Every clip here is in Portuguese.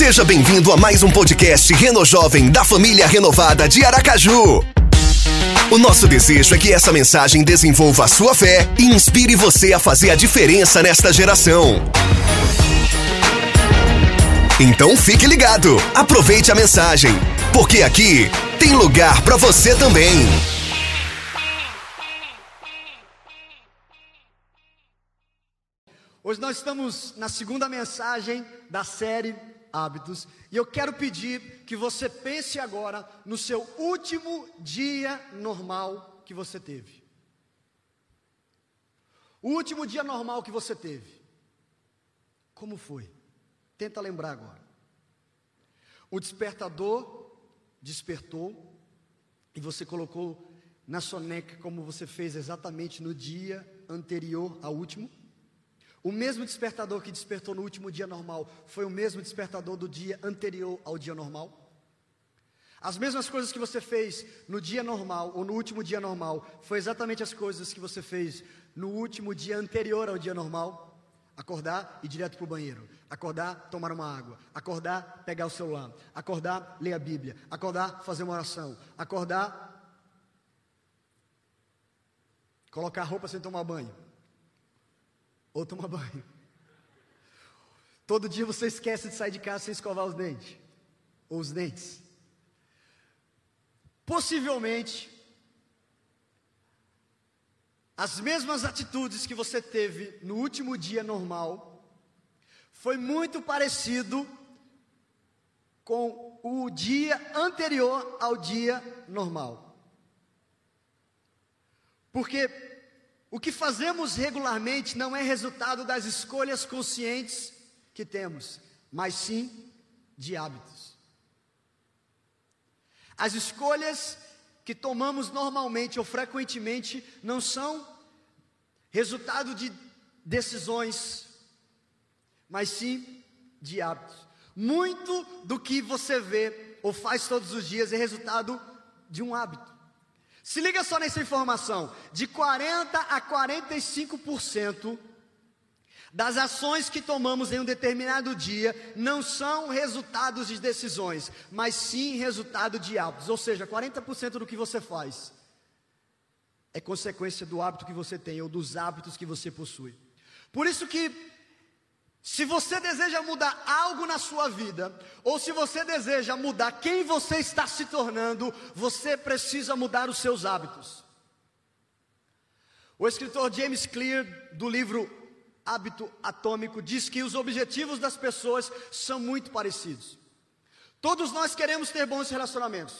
Seja bem-vindo a mais um podcast Reno Jovem da família renovada de Aracaju. O nosso desejo é que essa mensagem desenvolva a sua fé e inspire você a fazer a diferença nesta geração. Então fique ligado, aproveite a mensagem, porque aqui tem lugar para você também. Hoje nós estamos na segunda mensagem da série Hábitos e eu quero pedir que você pense agora no seu último dia normal que você teve. O último dia normal que você teve. Como foi? Tenta lembrar agora. O despertador despertou e você colocou na soneca como você fez exatamente no dia anterior ao último? O mesmo despertador que despertou no último dia normal foi o mesmo despertador do dia anterior ao dia normal? As mesmas coisas que você fez no dia normal ou no último dia normal foi exatamente as coisas que você fez no último dia anterior ao dia normal? Acordar e ir direto para o banheiro. Acordar, tomar uma água. Acordar, pegar o celular. Acordar, ler a Bíblia. Acordar, fazer uma oração. Acordar, colocar roupa sem tomar banho ou tomar banho. Todo dia você esquece de sair de casa sem escovar os dentes, ou os dentes. Possivelmente, as mesmas atitudes que você teve no último dia normal, foi muito parecido com o dia anterior ao dia normal. Porque o que fazemos regularmente não é resultado das escolhas conscientes que temos, mas sim de hábitos. As escolhas que tomamos normalmente ou frequentemente não são resultado de decisões, mas sim de hábitos. Muito do que você vê ou faz todos os dias é resultado de um hábito. Se liga só nessa informação: de 40 a 45% das ações que tomamos em um determinado dia não são resultados de decisões, mas sim resultado de hábitos. Ou seja, 40% do que você faz é consequência do hábito que você tem ou dos hábitos que você possui. Por isso que se você deseja mudar algo na sua vida, ou se você deseja mudar quem você está se tornando, você precisa mudar os seus hábitos. O escritor James Clear, do livro Hábito Atômico, diz que os objetivos das pessoas são muito parecidos. Todos nós queremos ter bons relacionamentos.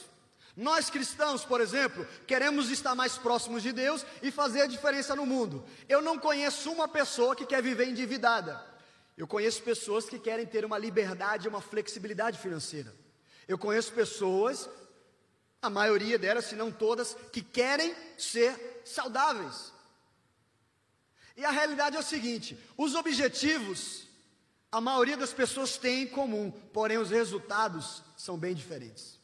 Nós cristãos, por exemplo, queremos estar mais próximos de Deus e fazer a diferença no mundo. Eu não conheço uma pessoa que quer viver endividada. Eu conheço pessoas que querem ter uma liberdade, uma flexibilidade financeira. Eu conheço pessoas, a maioria delas, se não todas, que querem ser saudáveis. E a realidade é o seguinte: os objetivos, a maioria das pessoas tem em comum, porém os resultados são bem diferentes.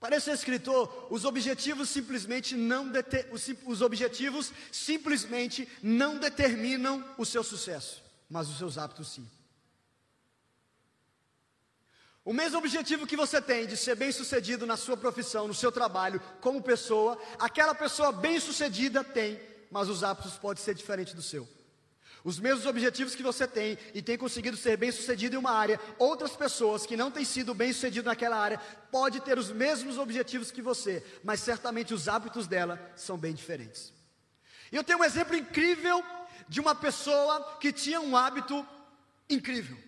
Para esse escritor, os objetivos simplesmente não os, os objetivos simplesmente não determinam o seu sucesso mas os seus hábitos sim. O mesmo objetivo que você tem de ser bem-sucedido na sua profissão, no seu trabalho, como pessoa, aquela pessoa bem-sucedida tem, mas os hábitos podem ser diferentes do seu. Os mesmos objetivos que você tem e tem conseguido ser bem-sucedido em uma área, outras pessoas que não têm sido bem-sucedidas naquela área, pode ter os mesmos objetivos que você, mas certamente os hábitos dela são bem diferentes. E eu tenho um exemplo incrível de uma pessoa que tinha um hábito incrível.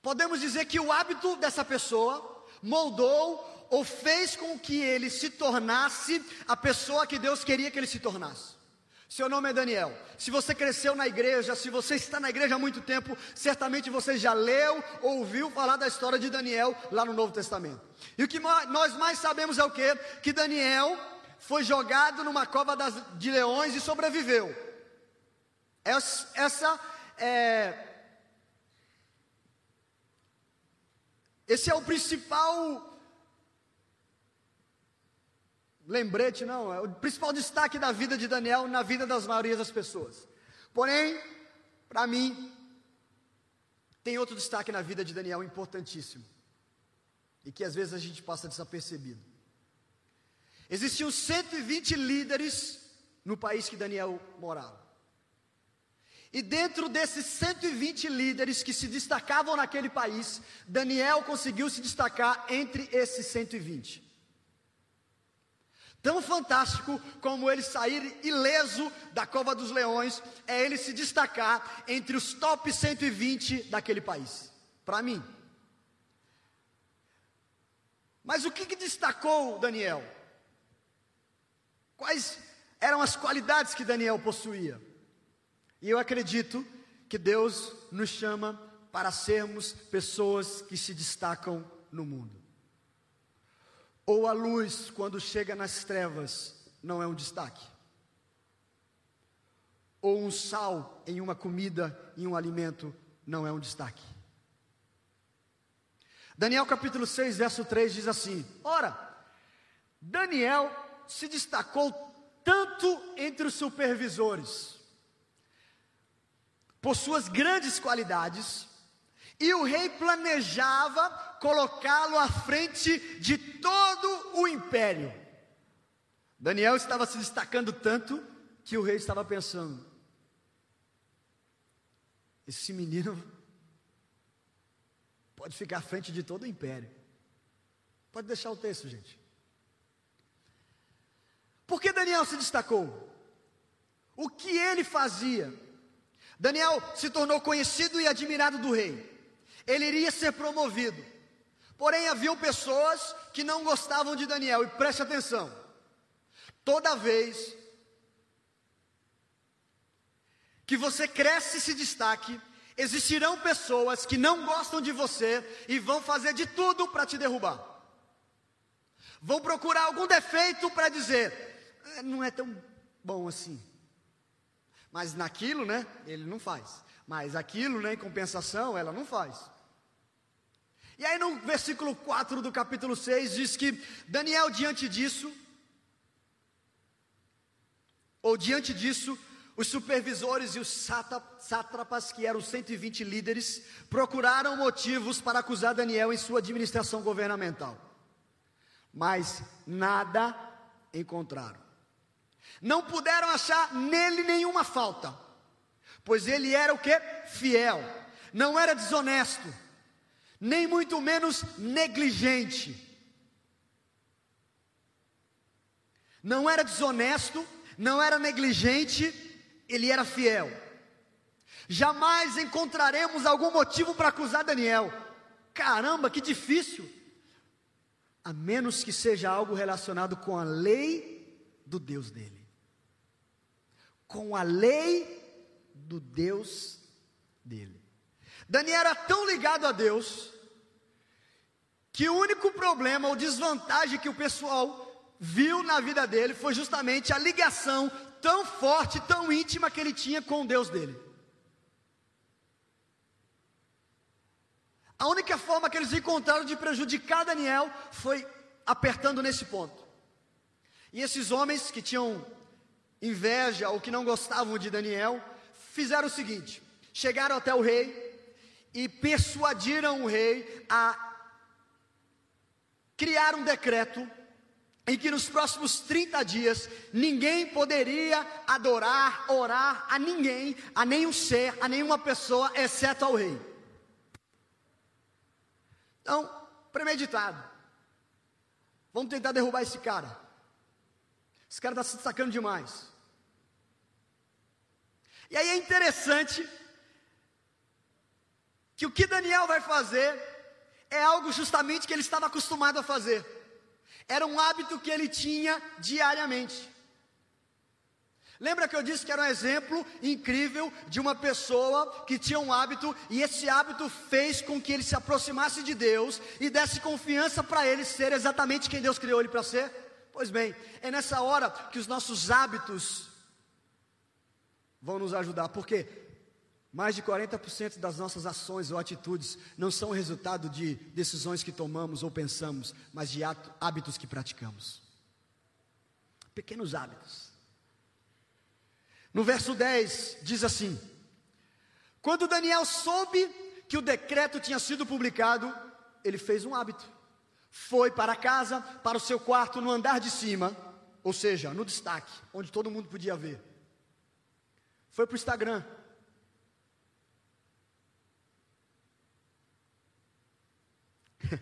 Podemos dizer que o hábito dessa pessoa moldou ou fez com que ele se tornasse a pessoa que Deus queria que ele se tornasse. Seu nome é Daniel. Se você cresceu na igreja, se você está na igreja há muito tempo, certamente você já leu ou ouviu falar da história de Daniel lá no Novo Testamento. E o que nós mais sabemos é o que? Que Daniel foi jogado numa cova das, de leões e sobreviveu. Essa, essa é, esse é o principal lembrete, não, é o principal destaque da vida de Daniel na vida das maiorias das pessoas. Porém, para mim, Tem outro destaque na vida de Daniel importantíssimo, e que às vezes a gente passa desapercebido. Existiam 120 líderes no país que Daniel morava. E dentro desses 120 líderes que se destacavam naquele país, Daniel conseguiu se destacar entre esses 120. Tão fantástico como ele sair ileso da cova dos leões, é ele se destacar entre os top 120 daquele país. Para mim. Mas o que, que destacou Daniel? Quais eram as qualidades que Daniel possuía? E eu acredito que Deus nos chama para sermos pessoas que se destacam no mundo. Ou a luz, quando chega nas trevas, não é um destaque. Ou um sal em uma comida, em um alimento, não é um destaque. Daniel capítulo 6, verso 3 diz assim: Ora, Daniel se destacou tanto entre os supervisores, por suas grandes qualidades, e o rei planejava colocá-lo à frente de todo o império. Daniel estava se destacando tanto que o rei estava pensando: esse menino pode ficar à frente de todo o império. Pode deixar o texto, gente. Por que Daniel se destacou? O que ele fazia? Daniel se tornou conhecido e admirado do rei ele iria ser promovido. Porém, haviam pessoas que não gostavam de Daniel, e preste atenção: toda vez que você cresce e se destaque, existirão pessoas que não gostam de você e vão fazer de tudo para te derrubar. Vão procurar algum defeito para dizer, não é tão bom assim. Mas naquilo, né, ele não faz. Mas aquilo, né, em compensação, ela não faz. E aí no versículo 4 do capítulo 6 diz que Daniel diante disso, ou diante disso, os supervisores e os sátrapas, que eram 120 líderes, procuraram motivos para acusar Daniel em sua administração governamental. Mas nada encontraram. Não puderam achar nele nenhuma falta pois ele era o que? Fiel, não era desonesto, nem muito menos negligente. Não era desonesto, não era negligente, ele era fiel. Jamais encontraremos algum motivo para acusar Daniel. Caramba, que difícil. A menos que seja algo relacionado com a lei do Deus dele. Com a lei do Deus dele. Daniel era tão ligado a Deus que o único problema ou desvantagem que o pessoal viu na vida dele foi justamente a ligação tão forte, tão íntima que ele tinha com o Deus dele. A única forma que eles encontraram de prejudicar Daniel foi apertando nesse ponto. E esses homens que tinham inveja ou que não gostavam de Daniel, fizeram o seguinte: chegaram até o rei e persuadiram o rei a criar um decreto em que nos próximos 30 dias ninguém poderia adorar, orar a ninguém, a nenhum ser, a nenhuma pessoa, exceto ao rei. Então, premeditado. Vamos tentar derrubar esse cara. Esse cara está se destacando demais. E aí é interessante que o que Daniel vai fazer é algo justamente que ele estava acostumado a fazer. Era um hábito que ele tinha diariamente. Lembra que eu disse que era um exemplo incrível de uma pessoa que tinha um hábito e esse hábito fez com que ele se aproximasse de Deus e desse confiança para ele ser exatamente quem Deus criou ele para ser? Pois bem, é nessa hora que os nossos hábitos vão nos ajudar, porque mais de 40% das nossas ações ou atitudes não são resultado de decisões que tomamos ou pensamos, mas de hábitos que praticamos. Pequenos hábitos. No verso 10 diz assim: Quando Daniel soube que o decreto tinha sido publicado, ele fez um hábito. Foi para casa, para o seu quarto, no andar de cima, ou seja, no destaque, onde todo mundo podia ver. Foi para o Instagram.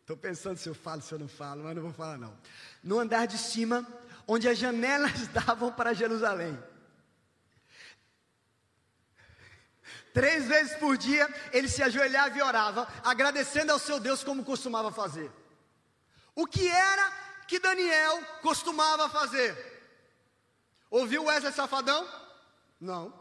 Estou pensando se eu falo, se eu não falo, mas não vou falar não. No andar de cima, onde as janelas davam para Jerusalém. Três vezes por dia ele se ajoelhava e orava, agradecendo ao seu Deus como costumava fazer. O que era que Daniel costumava fazer? Ouviu Wesley Safadão? Não.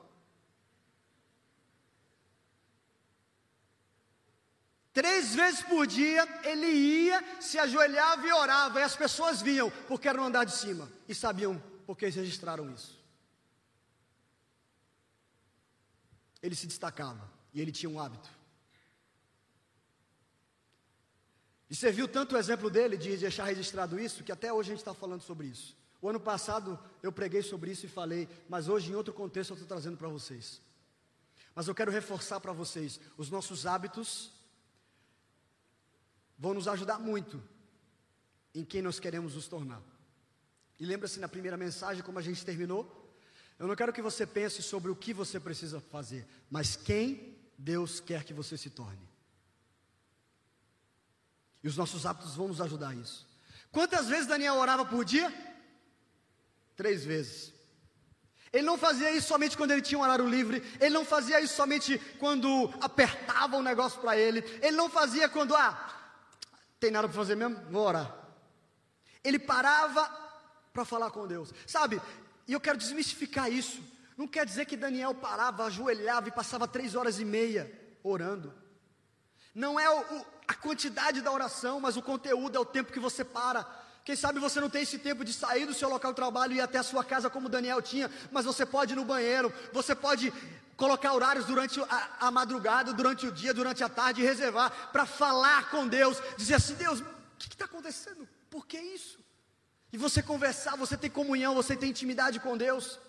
Três vezes por dia ele ia, se ajoelhava e orava, e as pessoas viam, porque era no andar de cima, e sabiam porque eles registraram isso. Ele se destacava, e ele tinha um hábito. E você viu tanto o exemplo dele de deixar registrado isso, que até hoje a gente está falando sobre isso. O ano passado eu preguei sobre isso e falei, mas hoje em outro contexto eu estou trazendo para vocês. Mas eu quero reforçar para vocês: os nossos hábitos vão nos ajudar muito em quem nós queremos nos tornar. E lembra-se na primeira mensagem, como a gente terminou? Eu não quero que você pense sobre o que você precisa fazer, mas quem Deus quer que você se torne. E os nossos hábitos vão nos ajudar a isso. Quantas vezes Daniel orava por dia? Três vezes. Ele não fazia isso somente quando ele tinha um horário livre, ele não fazia isso somente quando apertava um negócio para ele, ele não fazia quando, ah, tem nada para fazer mesmo? Vou orar. Ele parava para falar com Deus. Sabe, e eu quero desmistificar isso. Não quer dizer que Daniel parava, ajoelhava e passava três horas e meia orando. Não é o, o, a quantidade da oração, mas o conteúdo é o tempo que você para. Quem sabe você não tem esse tempo de sair do seu local de trabalho e ir até a sua casa como Daniel tinha, mas você pode ir no banheiro, você pode colocar horários durante a, a madrugada, durante o dia, durante a tarde, e reservar para falar com Deus, dizer assim: Deus, o que está acontecendo? Por que isso? E você conversar, você tem comunhão, você tem intimidade com Deus.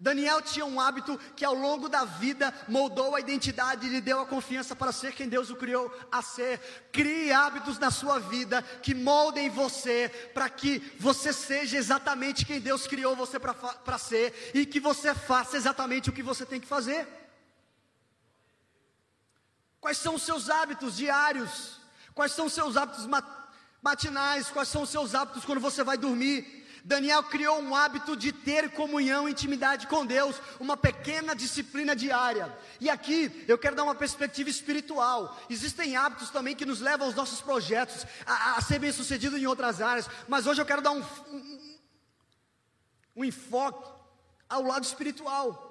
Daniel tinha um hábito que ao longo da vida moldou a identidade e lhe deu a confiança para ser quem Deus o criou a ser. Crie hábitos na sua vida que moldem você para que você seja exatamente quem Deus criou você para ser e que você faça exatamente o que você tem que fazer. Quais são os seus hábitos diários? Quais são os seus hábitos matinais? Quais são os seus hábitos quando você vai dormir? Daniel criou um hábito de ter comunhão e intimidade com Deus, uma pequena disciplina diária. E aqui eu quero dar uma perspectiva espiritual. Existem hábitos também que nos levam aos nossos projetos, a, a ser bem sucedido em outras áreas, mas hoje eu quero dar um, um, um enfoque ao lado espiritual.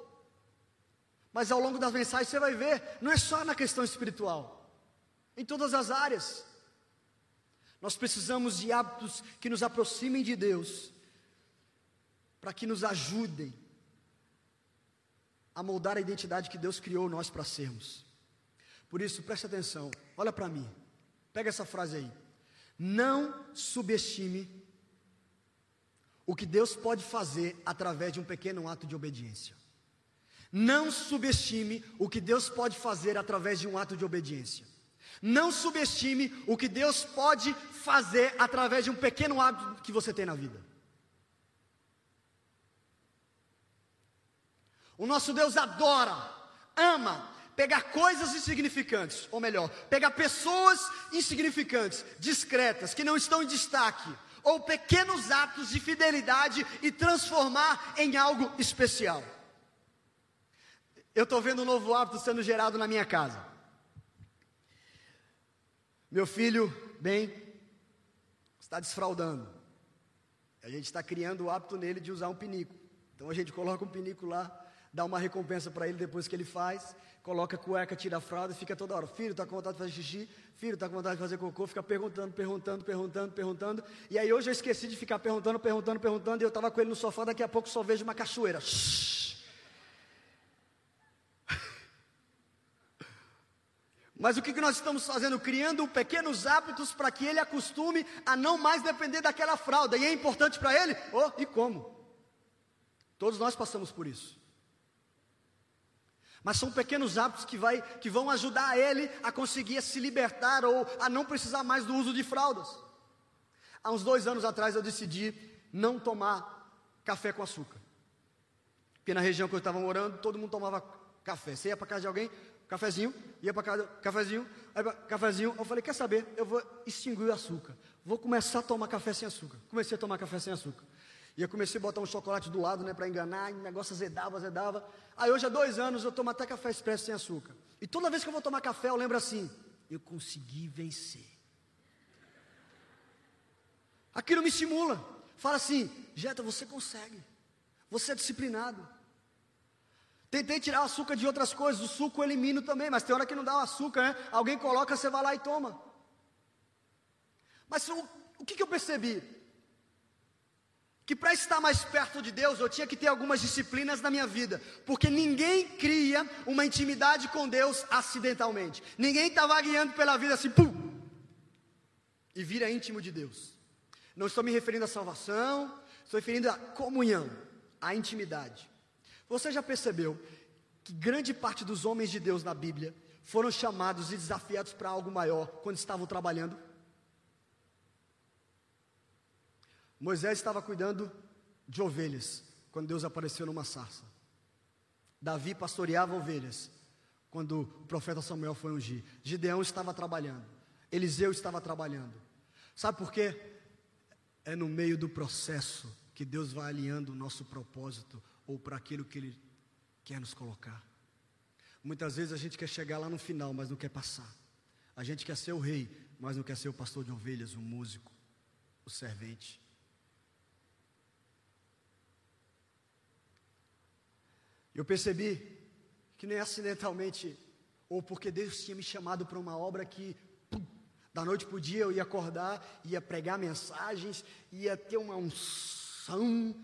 Mas ao longo das mensagens você vai ver, não é só na questão espiritual, em todas as áreas. Nós precisamos de hábitos que nos aproximem de Deus para que nos ajudem a moldar a identidade que Deus criou nós para sermos. Por isso, preste atenção, olha para mim, pega essa frase aí. Não subestime o que Deus pode fazer através de um pequeno ato de obediência. Não subestime o que Deus pode fazer através de um ato de obediência. Não subestime o que Deus pode fazer através de um pequeno hábito que você tem na vida. O nosso Deus adora, ama pegar coisas insignificantes, ou melhor, pegar pessoas insignificantes, discretas, que não estão em destaque, ou pequenos atos de fidelidade e transformar em algo especial. Eu estou vendo um novo hábito sendo gerado na minha casa. Meu filho, bem, está desfraudando. A gente está criando o hábito nele de usar um pinico. Então a gente coloca um pinico lá, dá uma recompensa para ele depois que ele faz, coloca a cueca, tira a fralda e fica toda hora. Filho, está com vontade de fazer xixi? Filho, está com vontade de fazer cocô? Fica perguntando, perguntando, perguntando, perguntando. E aí hoje eu esqueci de ficar perguntando, perguntando, perguntando. E eu estava com ele no sofá, daqui a pouco só vejo uma cachoeira. Mas o que, que nós estamos fazendo? Criando pequenos hábitos para que ele acostume a não mais depender daquela fralda. E é importante para ele? Oh, e como? Todos nós passamos por isso. Mas são pequenos hábitos que, vai, que vão ajudar ele a conseguir se libertar ou a não precisar mais do uso de fraldas. Há uns dois anos atrás eu decidi não tomar café com açúcar. Porque na região que eu estava morando, todo mundo tomava café. Você ia para casa de alguém, cafezinho, ia para casa, cafezinho, aí cafezinho. Eu falei, quer saber? Eu vou extinguir o açúcar. Vou começar a tomar café sem açúcar. Comecei a tomar café sem açúcar. E eu comecei a botar um chocolate do lado, né, para enganar, e o negócio azedava, azedava. Aí hoje há dois anos eu tomo até café expresso sem açúcar. E toda vez que eu vou tomar café, eu lembro assim: eu consegui vencer. Aquilo me estimula. Fala assim, Jeta, você consegue. Você é disciplinado. Tentei tirar o açúcar de outras coisas, o suco eu elimino também, mas tem hora que não dá o açúcar, né? Alguém coloca, você vai lá e toma. Mas o, o que, que eu percebi? Que para estar mais perto de Deus, eu tinha que ter algumas disciplinas na minha vida, porque ninguém cria uma intimidade com Deus acidentalmente. Ninguém está vagueando pela vida assim, pum, e vira íntimo de Deus. Não estou me referindo à salvação, estou me referindo à comunhão, à intimidade. Você já percebeu que grande parte dos homens de Deus na Bíblia foram chamados e desafiados para algo maior quando estavam trabalhando? Moisés estava cuidando de ovelhas quando Deus apareceu numa sarça. Davi pastoreava ovelhas quando o profeta Samuel foi ungir. Gideão estava trabalhando. Eliseu estava trabalhando. Sabe por quê? É no meio do processo que Deus vai alinhando o nosso propósito ou para aquilo que Ele quer nos colocar. Muitas vezes a gente quer chegar lá no final, mas não quer passar. A gente quer ser o rei, mas não quer ser o pastor de ovelhas, o músico, o servente. Eu percebi que nem acidentalmente, ou porque Deus tinha me chamado para uma obra que, pum, da noite para o dia eu ia acordar, ia pregar mensagens, ia ter uma unção,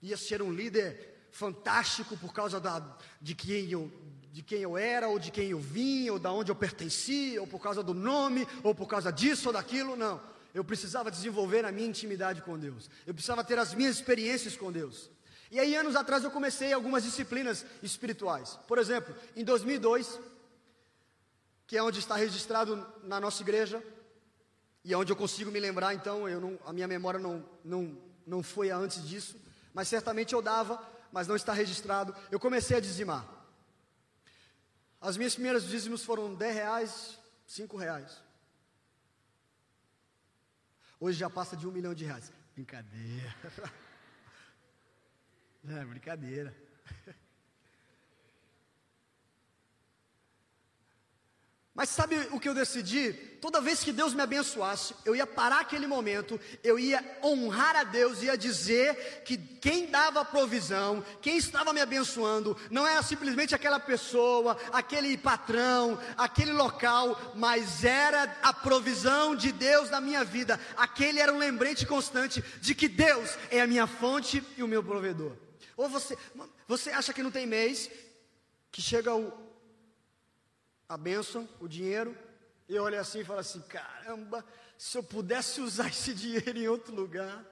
ia ser um líder fantástico por causa da, de, quem eu, de quem eu era, ou de quem eu vim, ou da onde eu pertencia, ou por causa do nome, ou por causa disso ou daquilo, não. Eu precisava desenvolver a minha intimidade com Deus. Eu precisava ter as minhas experiências com Deus. E aí, anos atrás, eu comecei algumas disciplinas espirituais. Por exemplo, em 2002, que é onde está registrado na nossa igreja, e é onde eu consigo me lembrar, então, eu não, a minha memória não, não, não foi antes disso mas certamente eu dava, mas não está registrado. Eu comecei a dizimar. As minhas primeiras dízimos foram 10 reais, 5 reais. Hoje já passa de um milhão de reais. Brincadeira. É, brincadeira. Mas sabe o que eu decidi? Toda vez que Deus me abençoasse, eu ia parar aquele momento, eu ia honrar a Deus, ia dizer que quem dava a provisão, quem estava me abençoando, não era simplesmente aquela pessoa, aquele patrão, aquele local, mas era a provisão de Deus na minha vida. Aquele era um lembrete constante de que Deus é a minha fonte e o meu provedor. Ou você, você acha que não tem mês que chega o a bênção, o dinheiro, e eu olho assim e falo assim: caramba, se eu pudesse usar esse dinheiro em outro lugar.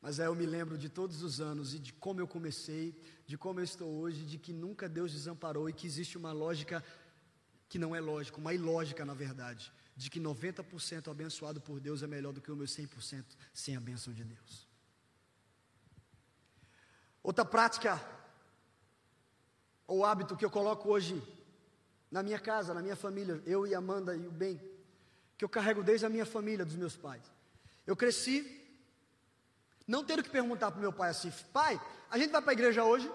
Mas aí eu me lembro de todos os anos e de como eu comecei, de como eu estou hoje, de que nunca Deus desamparou e que existe uma lógica que não é lógica, uma ilógica na verdade, de que 90% abençoado por Deus é melhor do que o meu 100% sem a bênção de Deus. Outra prática o hábito que eu coloco hoje na minha casa, na minha família, eu e Amanda e o bem, que eu carrego desde a minha família, dos meus pais. Eu cresci não tendo que perguntar para o meu pai assim, pai, a gente vai para a igreja hoje?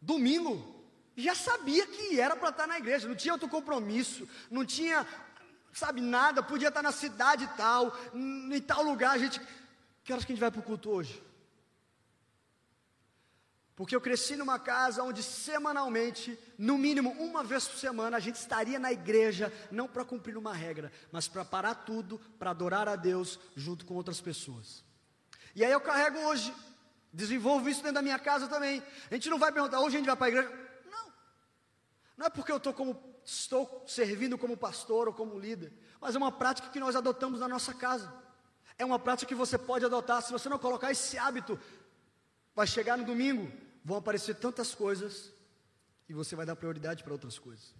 Domingo? Já sabia que era para estar na igreja, não tinha outro compromisso, não tinha, sabe, nada, podia estar na cidade tal, em tal lugar, a gente. Que horas que a gente vai para o culto hoje? Porque eu cresci numa casa onde semanalmente, no mínimo uma vez por semana, a gente estaria na igreja, não para cumprir uma regra, mas para parar tudo, para adorar a Deus junto com outras pessoas. E aí eu carrego hoje, desenvolvo isso dentro da minha casa também. A gente não vai perguntar, hoje a gente vai para a igreja? Não. Não é porque eu estou como estou servindo como pastor ou como líder, mas é uma prática que nós adotamos na nossa casa. É uma prática que você pode adotar. Se você não colocar esse hábito, vai chegar no domingo, vão aparecer tantas coisas e você vai dar prioridade para outras coisas.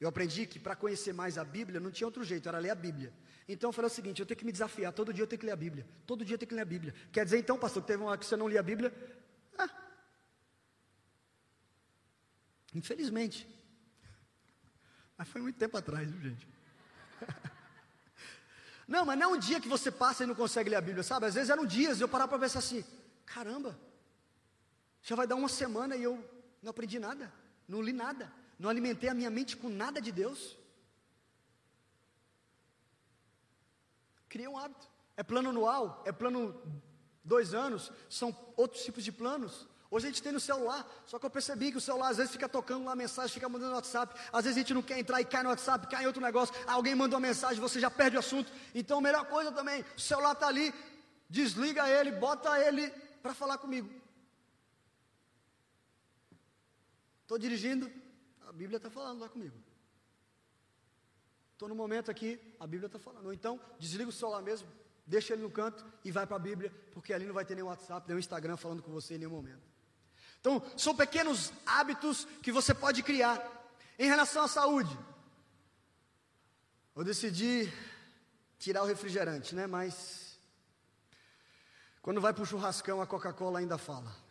Eu aprendi que para conhecer mais a Bíblia não tinha outro jeito, era ler a Bíblia. Então eu falei o seguinte: eu tenho que me desafiar, todo dia eu tenho que ler a Bíblia. Todo dia eu tenho que ler a Bíblia. Quer dizer então, pastor, que teve uma hora que você não lia a Bíblia? Ah. Infelizmente. Mas foi muito tempo atrás, viu, gente? Não, mas não é um dia que você passa e não consegue ler a Bíblia, sabe? Às vezes eram dias eu parava para pensar assim: caramba, já vai dar uma semana e eu não aprendi nada, não li nada, não alimentei a minha mente com nada de Deus. Criei um hábito. É plano anual, é plano dois anos, são outros tipos de planos. Hoje a gente tem no celular, só que eu percebi que o celular às vezes fica tocando lá mensagem, fica mandando no WhatsApp. Às vezes a gente não quer entrar e cai no WhatsApp, cai em outro negócio. Alguém manda uma mensagem, você já perde o assunto. Então, a melhor coisa também, o celular está ali, desliga ele, bota ele para falar comigo. Estou dirigindo, a Bíblia está falando lá comigo. Estou no momento aqui, a Bíblia está falando. Ou então, desliga o celular mesmo, deixa ele no canto e vai para a Bíblia, porque ali não vai ter nenhum WhatsApp, nenhum Instagram falando com você em nenhum momento. Então, são pequenos hábitos que você pode criar. Em relação à saúde, eu decidi tirar o refrigerante, né? Mas quando vai para o churrascão, a Coca-Cola ainda fala.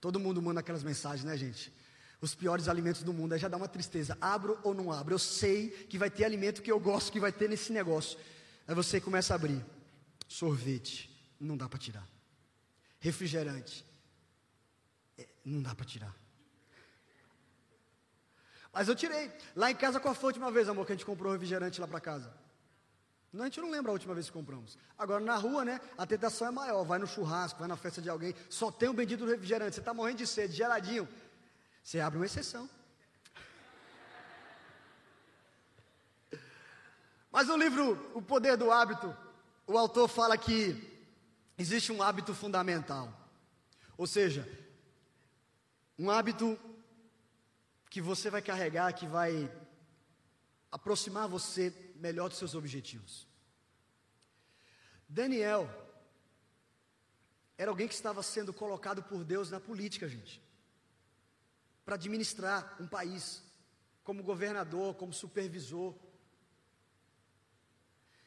Todo mundo manda aquelas mensagens, né, gente? Os piores alimentos do mundo, aí já dá uma tristeza. Abro ou não abro? Eu sei que vai ter alimento que eu gosto que vai ter nesse negócio. Aí você começa a abrir. Sorvete, não dá para tirar refrigerante. É, não dá para tirar. Mas eu tirei. Lá em casa, foi a última vez, amor, que a gente comprou refrigerante lá para casa? A gente não lembra a última vez que compramos. Agora, na rua, né, a tentação é maior. Vai no churrasco, vai na festa de alguém, só tem o bendito refrigerante. Você está morrendo de sede, geladinho. Você abre uma exceção. Mas no livro O Poder do Hábito, o autor fala que existe um hábito fundamental. Ou seja, um hábito que você vai carregar, que vai aproximar você melhor dos seus objetivos. Daniel era alguém que estava sendo colocado por Deus na política, gente, para administrar um país, como governador, como supervisor.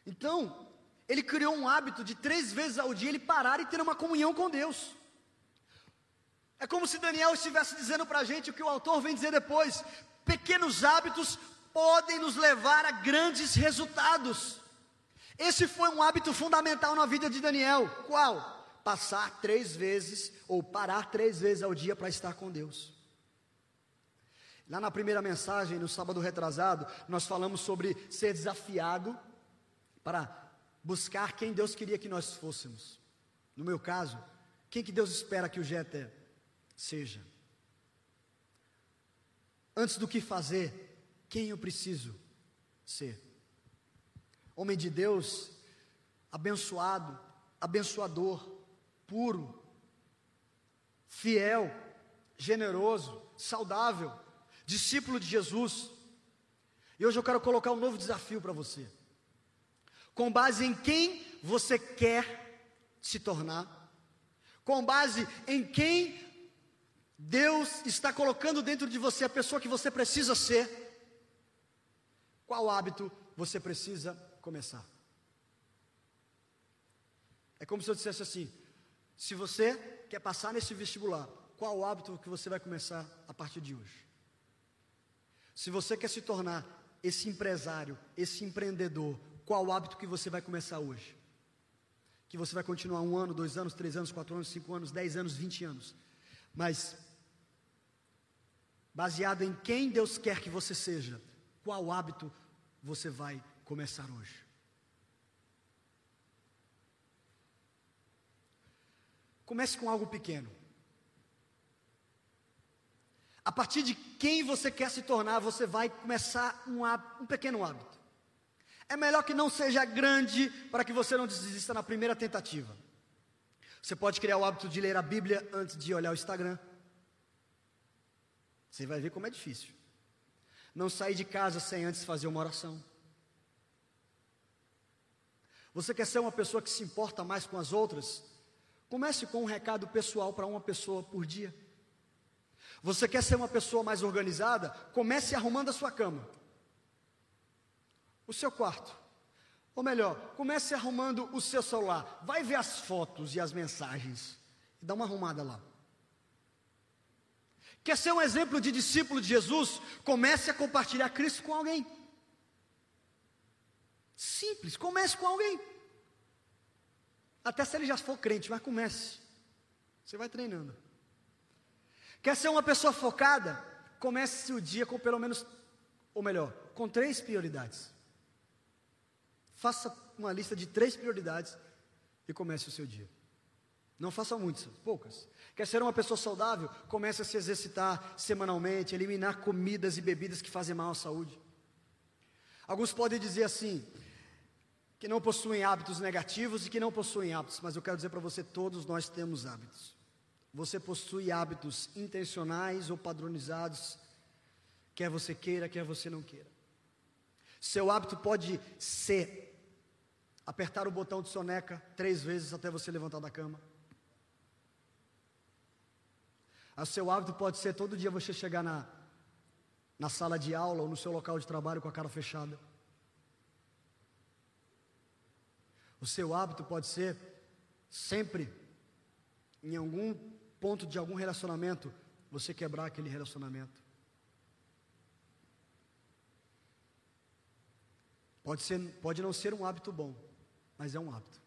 Então, ele criou um hábito de três vezes ao dia ele parar e ter uma comunhão com Deus. É como se Daniel estivesse dizendo para a gente o que o autor vem dizer depois: pequenos hábitos podem nos levar a grandes resultados. Esse foi um hábito fundamental na vida de Daniel. Qual? Passar três vezes ou parar três vezes ao dia para estar com Deus. Lá na primeira mensagem, no sábado retrasado, nós falamos sobre ser desafiado para buscar quem Deus queria que nós fôssemos. No meu caso, quem que Deus espera que o Jeter seja? Antes do que fazer, quem eu preciso ser? Homem de Deus, abençoado, abençoador, puro, fiel, generoso, saudável, discípulo de Jesus. E hoje eu quero colocar um novo desafio para você com base em quem você quer se tornar, com base em quem Deus está colocando dentro de você a pessoa que você precisa ser, qual hábito você precisa começar. É como se eu dissesse assim: se você quer passar nesse vestibular, qual o hábito que você vai começar a partir de hoje? Se você quer se tornar esse empresário, esse empreendedor, qual o hábito que você vai começar hoje? Que você vai continuar um ano, dois anos, três anos, quatro anos, cinco anos, dez anos, vinte anos. Mas, baseado em quem Deus quer que você seja, qual hábito você vai começar hoje? Comece com algo pequeno. A partir de quem você quer se tornar, você vai começar um, um pequeno hábito. É melhor que não seja grande para que você não desista na primeira tentativa. Você pode criar o hábito de ler a Bíblia antes de olhar o Instagram. Você vai ver como é difícil. Não sair de casa sem antes fazer uma oração. Você quer ser uma pessoa que se importa mais com as outras? Comece com um recado pessoal para uma pessoa por dia. Você quer ser uma pessoa mais organizada? Comece arrumando a sua cama, o seu quarto. Ou melhor, comece arrumando o seu celular. Vai ver as fotos e as mensagens. E dá uma arrumada lá. Quer ser um exemplo de discípulo de Jesus? Comece a compartilhar Cristo com alguém. Simples, comece com alguém. Até se ele já for crente, mas comece. Você vai treinando. Quer ser uma pessoa focada? Comece o dia com pelo menos, ou melhor, com três prioridades. Faça uma lista de três prioridades e comece o seu dia. Não faça muitas, poucas. Quer ser uma pessoa saudável? Comece a se exercitar semanalmente, eliminar comidas e bebidas que fazem mal à saúde. Alguns podem dizer assim: que não possuem hábitos negativos e que não possuem hábitos, mas eu quero dizer para você: todos nós temos hábitos. Você possui hábitos intencionais ou padronizados, quer você queira, quer você não queira. Seu hábito pode ser apertar o botão de soneca três vezes até você levantar da cama. O seu hábito pode ser todo dia você chegar na, na sala de aula ou no seu local de trabalho com a cara fechada. O seu hábito pode ser sempre, em algum ponto de algum relacionamento, você quebrar aquele relacionamento. Pode, ser, pode não ser um hábito bom, mas é um hábito.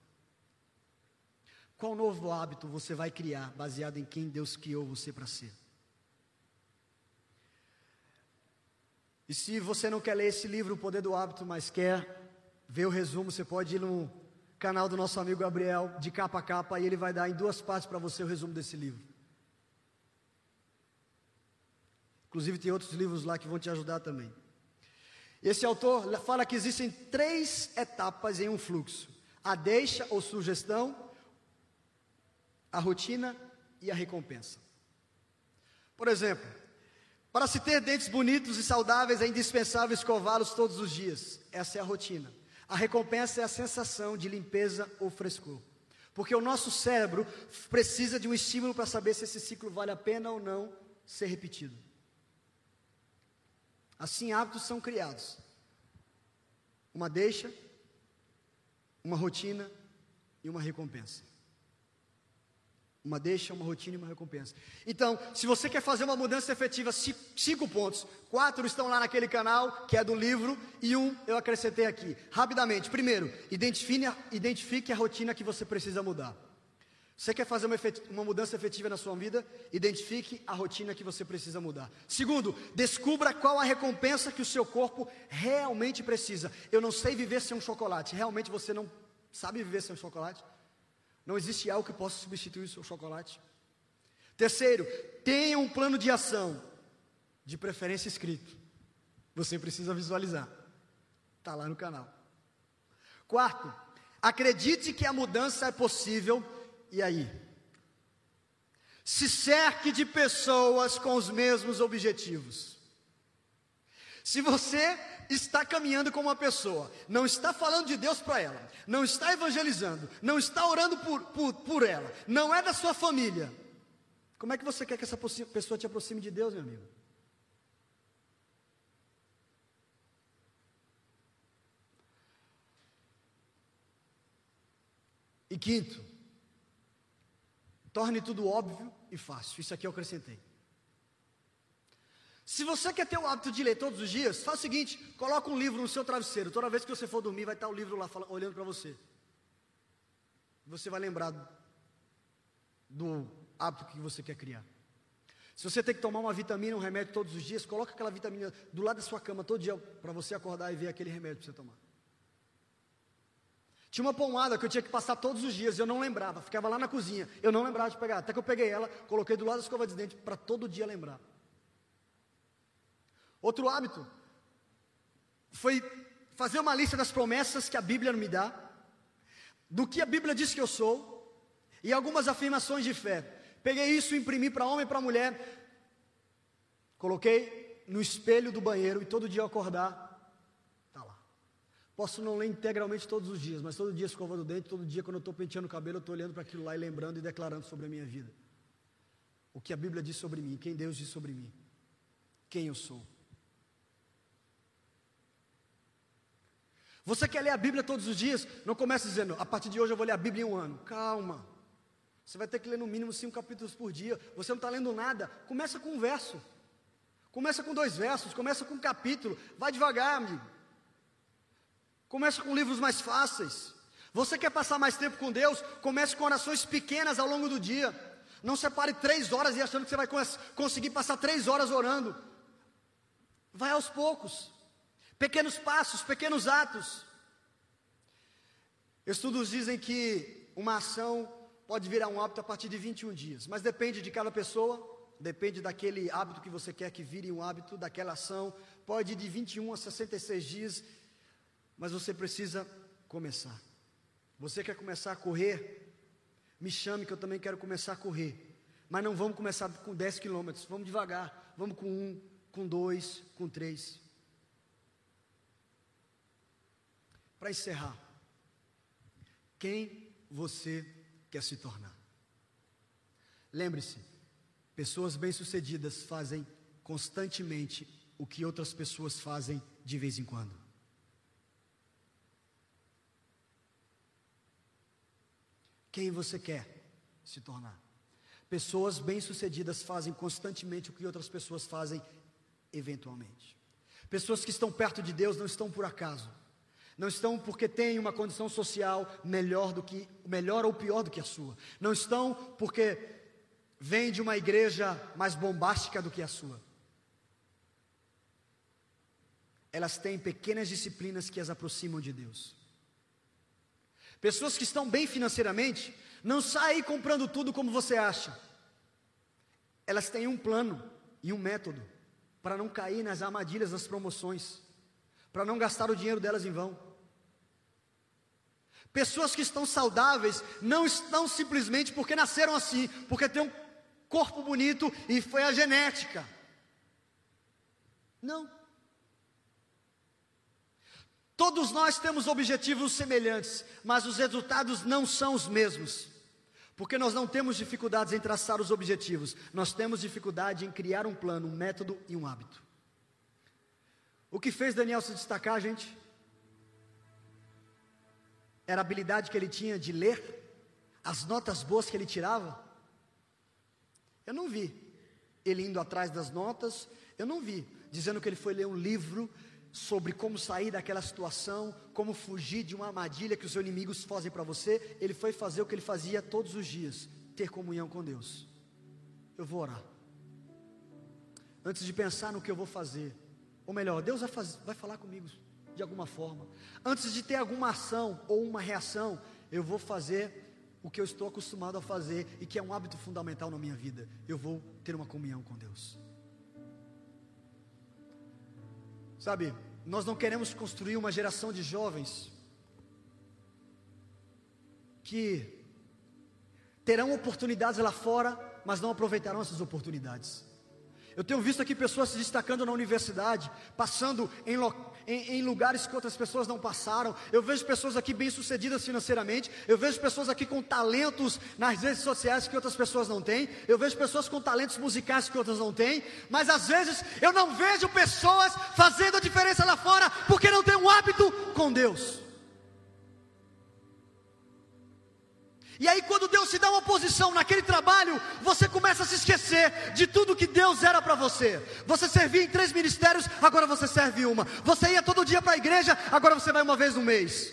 Qual novo hábito você vai criar baseado em quem Deus criou você para ser? E se você não quer ler esse livro, O Poder do Hábito, mas quer ver o resumo, você pode ir no canal do nosso amigo Gabriel, de capa a capa, e ele vai dar em duas partes para você o resumo desse livro. Inclusive, tem outros livros lá que vão te ajudar também. Esse autor fala que existem três etapas em um fluxo: a deixa ou sugestão, a rotina e a recompensa. Por exemplo, para se ter dentes bonitos e saudáveis é indispensável escová-los todos os dias. Essa é a rotina. A recompensa é a sensação de limpeza ou frescor. Porque o nosso cérebro precisa de um estímulo para saber se esse ciclo vale a pena ou não ser repetido. Assim, hábitos são criados. Uma deixa, uma rotina e uma recompensa. Uma deixa, uma rotina e uma recompensa. Então, se você quer fazer uma mudança efetiva, cinco pontos. Quatro estão lá naquele canal, que é do livro, e um eu acrescentei aqui. Rapidamente. Primeiro, identifique, identifique a rotina que você precisa mudar. Você quer fazer uma, uma, mudança efetiva na sua vida? Identifique a rotina que você precisa mudar. Segundo, descubra qual a recompensa que o seu corpo realmente precisa. Eu não sei viver sem um chocolate. Realmente você não sabe viver sem um chocolate? Não existe algo que possa substituir o chocolate. Terceiro, tenha um plano de ação, de preferência escrito. Você precisa visualizar. Está lá no canal. Quarto, acredite que a mudança é possível. E aí? Se cerque de pessoas com os mesmos objetivos. Se você está caminhando com uma pessoa, não está falando de Deus para ela, não está evangelizando, não está orando por, por, por ela, não é da sua família, como é que você quer que essa pessoa te aproxime de Deus, meu amigo? E quinto, torne tudo óbvio e fácil. Isso aqui eu acrescentei. Se você quer ter o hábito de ler todos os dias, faça o seguinte: coloca um livro no seu travesseiro. Toda vez que você for dormir, vai estar o livro lá olhando para você. Você vai lembrar do hábito que você quer criar. Se você tem que tomar uma vitamina, um remédio todos os dias, coloca aquela vitamina do lado da sua cama todo dia para você acordar e ver aquele remédio para você tomar. Tinha uma pomada que eu tinha que passar todos os dias e eu não lembrava, ficava lá na cozinha, eu não lembrava de pegar, até que eu peguei ela, coloquei do lado da escova de dente para todo dia lembrar. Outro hábito foi fazer uma lista das promessas que a Bíblia me dá, do que a Bíblia diz que eu sou, e algumas afirmações de fé. Peguei isso, imprimi para homem e para mulher, coloquei no espelho do banheiro e todo dia eu acordar, tá lá. Posso não ler integralmente todos os dias, mas todo dia escovando o dente, todo dia quando eu estou penteando o cabelo, eu estou olhando para aquilo lá e lembrando e declarando sobre a minha vida. O que a Bíblia diz sobre mim, quem Deus diz sobre mim, quem eu sou. Você quer ler a Bíblia todos os dias? Não comece dizendo, a partir de hoje eu vou ler a Bíblia em um ano. Calma. Você vai ter que ler no mínimo cinco capítulos por dia. Você não está lendo nada. Começa com um verso. Começa com dois versos. Começa com um capítulo. Vai devagar, amigo. Começa com livros mais fáceis. Você quer passar mais tempo com Deus? Comece com orações pequenas ao longo do dia. Não separe três horas e achando que você vai conseguir passar três horas orando. Vai aos poucos. Pequenos passos, pequenos atos. Estudos dizem que uma ação pode virar um hábito a partir de 21 dias, mas depende de cada pessoa, depende daquele hábito que você quer que vire um hábito, daquela ação, pode ir de 21 a 66 dias, mas você precisa começar. Você quer começar a correr? Me chame que eu também quero começar a correr. Mas não vamos começar com 10 quilômetros, vamos devagar, vamos com um, com dois, com três. Para encerrar, quem você quer se tornar. Lembre-se, pessoas bem-sucedidas fazem constantemente o que outras pessoas fazem de vez em quando. Quem você quer se tornar? Pessoas bem-sucedidas fazem constantemente o que outras pessoas fazem eventualmente. Pessoas que estão perto de Deus não estão por acaso. Não estão porque têm uma condição social melhor do que melhor ou pior do que a sua. Não estão porque vêm de uma igreja mais bombástica do que a sua. Elas têm pequenas disciplinas que as aproximam de Deus. Pessoas que estão bem financeiramente não saem comprando tudo como você acha. Elas têm um plano e um método para não cair nas armadilhas das promoções para não gastar o dinheiro delas em vão. Pessoas que estão saudáveis não estão simplesmente porque nasceram assim, porque tem um corpo bonito e foi a genética. Não. Todos nós temos objetivos semelhantes, mas os resultados não são os mesmos. Porque nós não temos dificuldades em traçar os objetivos, nós temos dificuldade em criar um plano, um método e um hábito. O que fez Daniel se destacar, gente? Era a habilidade que ele tinha de ler, as notas boas que ele tirava. Eu não vi ele indo atrás das notas, eu não vi dizendo que ele foi ler um livro sobre como sair daquela situação, como fugir de uma armadilha que os seus inimigos fazem para você. Ele foi fazer o que ele fazia todos os dias: ter comunhão com Deus. Eu vou orar. Antes de pensar no que eu vou fazer, ou melhor, Deus vai, vai falar comigo de alguma forma. Antes de ter alguma ação ou uma reação, eu vou fazer o que eu estou acostumado a fazer e que é um hábito fundamental na minha vida. Eu vou ter uma comunhão com Deus. Sabe, nós não queremos construir uma geração de jovens que terão oportunidades lá fora, mas não aproveitarão essas oportunidades. Eu tenho visto aqui pessoas se destacando na universidade, passando em, em, em, lugares que outras pessoas não passaram. Eu vejo pessoas aqui bem-sucedidas financeiramente. Eu vejo pessoas aqui com talentos nas redes sociais que outras pessoas não têm. Eu vejo pessoas com talentos musicais que outras não têm. Mas às vezes eu não vejo pessoas fazendo a diferença lá fora porque não tem um hábito com Deus. E aí, quando Deus te dá uma posição naquele trabalho, você começa a se esquecer de tudo que Deus era para você. Você servia em três ministérios, agora você serve uma. Você ia todo dia para a igreja, agora você vai uma vez no mês.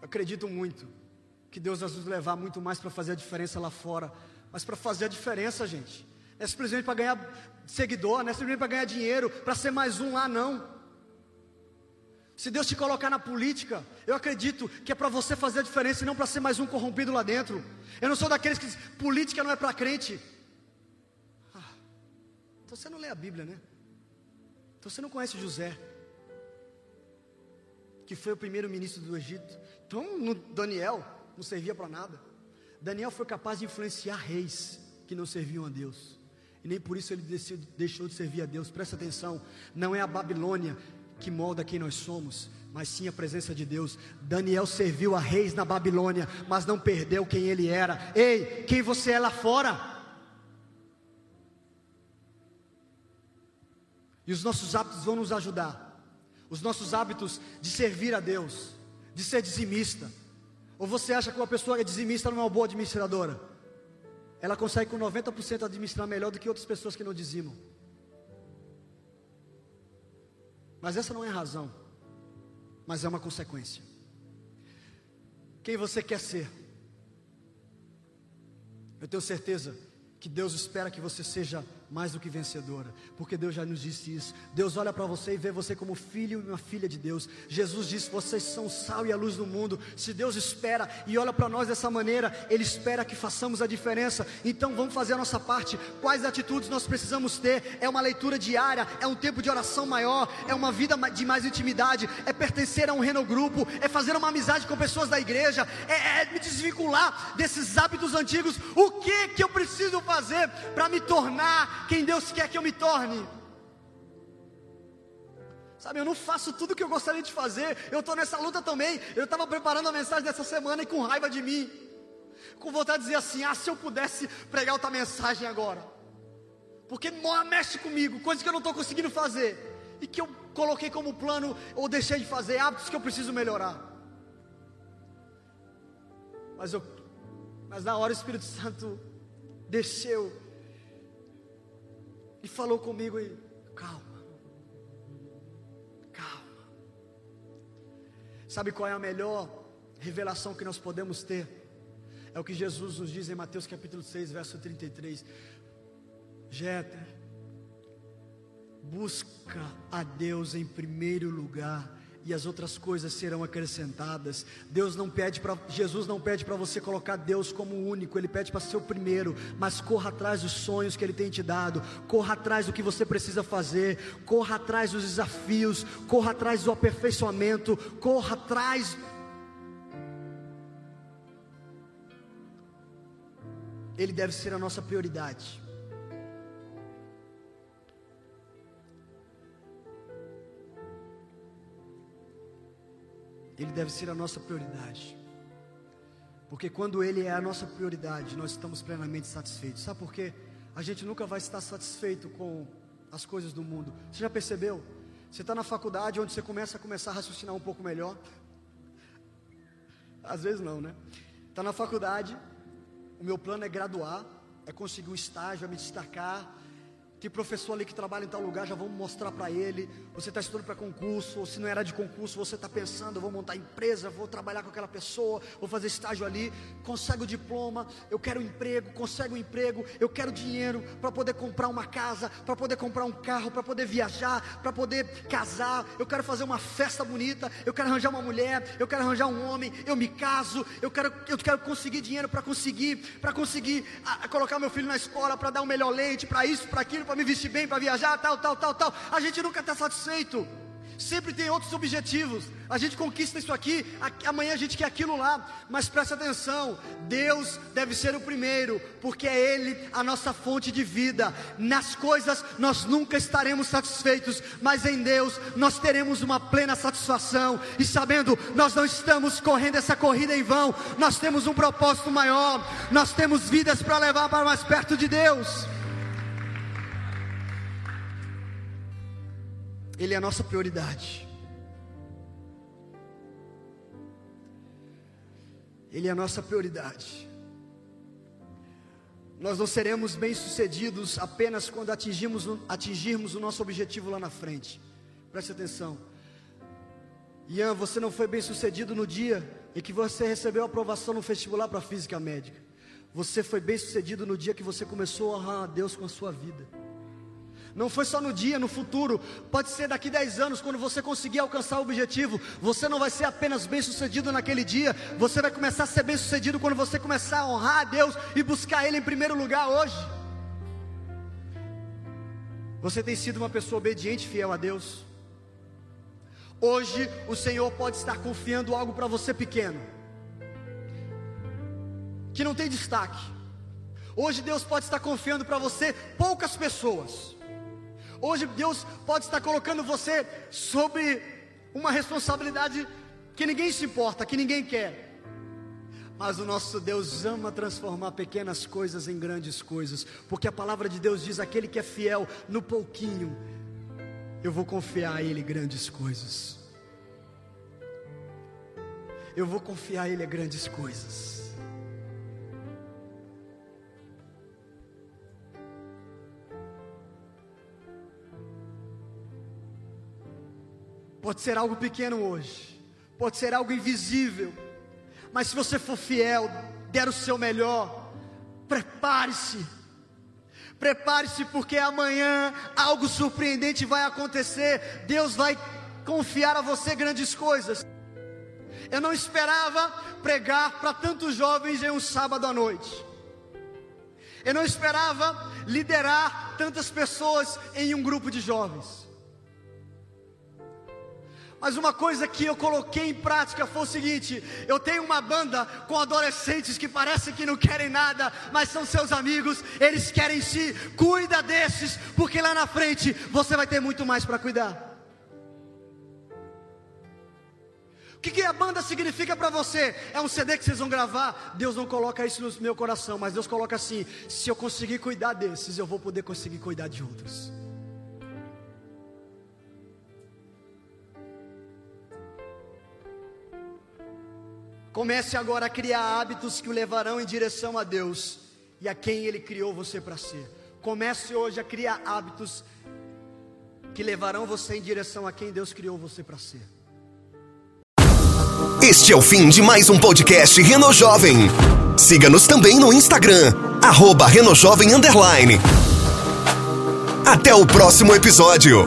Eu acredito muito que Deus vai nos levar muito mais para fazer a diferença lá fora, mas para fazer a diferença, gente é simplesmente para ganhar seguidor, não é simplesmente para ganhar dinheiro, para ser mais um lá, não. Se Deus te colocar na política, eu acredito que é para você fazer a diferença e não para ser mais um corrompido lá dentro. Eu não sou daqueles que dizem, política não é para crente. Ah, então você não lê a Bíblia, né? Então você não conhece José, que foi o primeiro ministro do Egito. Então Daniel não servia para nada. Daniel foi capaz de influenciar reis que não serviam a Deus. E nem por isso ele deixou de servir a Deus. Presta atenção, não é a Babilônia que molda quem nós somos, mas sim a presença de Deus. Daniel serviu a reis na Babilônia, mas não perdeu quem ele era. Ei, quem você é lá fora? E os nossos hábitos vão nos ajudar. Os nossos hábitos de servir a Deus, de ser dizimista. Ou você acha que uma pessoa que é dizimista não é uma boa administradora? Ela consegue com 90% administrar melhor do que outras pessoas que não dizimam. Mas essa não é razão, mas é uma consequência. Quem você quer ser? Eu tenho certeza que Deus espera que você seja mais do que vencedora, porque Deus já nos disse isso. Deus olha para você e vê você como filho e uma filha de Deus. Jesus disse: Vocês são sal e a luz do mundo. Se Deus espera e olha para nós dessa maneira, Ele espera que façamos a diferença. Então vamos fazer a nossa parte. Quais atitudes nós precisamos ter? É uma leitura diária, é um tempo de oração maior, é uma vida de mais intimidade, é pertencer a um reno grupo, é fazer uma amizade com pessoas da igreja, é, é me desvincular desses hábitos antigos. O que que eu preciso fazer para me tornar quem Deus quer que eu me torne. Sabe, eu não faço tudo o que eu gostaria de fazer. Eu estou nessa luta também. Eu estava preparando a mensagem dessa semana e com raiva de mim. Com vontade de dizer assim: ah, se eu pudesse pregar outra mensagem agora. Porque mexe comigo, coisas que eu não estou conseguindo fazer. E que eu coloquei como plano ou deixei de fazer, hábitos que eu preciso melhorar. Mas, eu, mas na hora o Espírito Santo desceu e falou comigo e calma, calma. Sabe qual é a melhor revelação que nós podemos ter? É o que Jesus nos diz em Mateus capítulo 6, verso 33. Jeter, busca a Deus em primeiro lugar e as outras coisas serão acrescentadas. Deus não pede para Jesus não pede para você colocar Deus como único, ele pede para ser o primeiro, mas corra atrás dos sonhos que ele tem te dado, corra atrás do que você precisa fazer, corra atrás dos desafios, corra atrás do aperfeiçoamento, corra atrás Ele deve ser a nossa prioridade. Ele deve ser a nossa prioridade. Porque quando Ele é a nossa prioridade, nós estamos plenamente satisfeitos. Sabe por quê? A gente nunca vai estar satisfeito com as coisas do mundo. Você já percebeu? Você está na faculdade onde você começa a começar a raciocinar um pouco melhor. Às vezes não, né? Está na faculdade, o meu plano é graduar, é conseguir um estágio, é me destacar, tem professor ali que trabalha em tal lugar, já vamos mostrar para ele. Você está estudando para concurso, ou se não era de concurso, você está pensando, vou montar empresa, vou trabalhar com aquela pessoa, vou fazer estágio ali, consegue o diploma, eu quero um emprego, consegue um emprego, eu quero dinheiro para poder comprar uma casa, para poder comprar um carro, para poder viajar, para poder casar, eu quero fazer uma festa bonita, eu quero arranjar uma mulher, eu quero arranjar um homem, eu me caso, eu quero, eu quero conseguir dinheiro para conseguir, para conseguir a, a colocar meu filho na escola, para dar o um melhor leite, para isso, para aquilo, para me vestir bem, para viajar, tal, tal, tal, tal. A gente nunca está satisfeito. Sempre tem outros objetivos. A gente conquista isso aqui, amanhã a gente quer aquilo lá. Mas presta atenção: Deus deve ser o primeiro, porque é Ele a nossa fonte de vida. Nas coisas nós nunca estaremos satisfeitos, mas em Deus nós teremos uma plena satisfação. E sabendo, nós não estamos correndo essa corrida em vão, nós temos um propósito maior, nós temos vidas para levar para mais perto de Deus. Ele é a nossa prioridade. Ele é a nossa prioridade. Nós não seremos bem-sucedidos apenas quando atingirmos, atingirmos o nosso objetivo lá na frente. Preste atenção. Ian, você não foi bem-sucedido no dia em que você recebeu aprovação no vestibular para física médica. Você foi bem-sucedido no dia que você começou a honrar a Deus com a sua vida. Não foi só no dia, no futuro. Pode ser daqui 10 anos, quando você conseguir alcançar o objetivo. Você não vai ser apenas bem sucedido naquele dia. Você vai começar a ser bem sucedido quando você começar a honrar a Deus e buscar Ele em primeiro lugar hoje. Você tem sido uma pessoa obediente, fiel a Deus. Hoje o Senhor pode estar confiando algo para você pequeno, que não tem destaque. Hoje Deus pode estar confiando para você poucas pessoas. Hoje Deus pode estar colocando você sobre uma responsabilidade que ninguém se importa, que ninguém quer. Mas o nosso Deus ama transformar pequenas coisas em grandes coisas, porque a palavra de Deus diz: aquele que é fiel no pouquinho, eu vou confiar a Ele grandes coisas. Eu vou confiar a Ele grandes coisas. Pode ser algo pequeno hoje, pode ser algo invisível, mas se você for fiel, der o seu melhor, prepare-se. Prepare-se, porque amanhã algo surpreendente vai acontecer. Deus vai confiar a você grandes coisas. Eu não esperava pregar para tantos jovens em um sábado à noite. Eu não esperava liderar tantas pessoas em um grupo de jovens. Mas uma coisa que eu coloquei em prática foi o seguinte: eu tenho uma banda com adolescentes que parecem que não querem nada, mas são seus amigos, eles querem si. Cuida desses, porque lá na frente você vai ter muito mais para cuidar. O que, que a banda significa para você? É um CD que vocês vão gravar? Deus não coloca isso no meu coração, mas Deus coloca assim: se eu conseguir cuidar desses, eu vou poder conseguir cuidar de outros. Comece agora a criar hábitos que o levarão em direção a Deus e a quem Ele criou você para ser. Comece hoje a criar hábitos que levarão você em direção a quem Deus criou você para ser. Este é o fim de mais um podcast Reno Jovem. Siga-nos também no Instagram, arroba Reno Jovem Underline. Até o próximo episódio.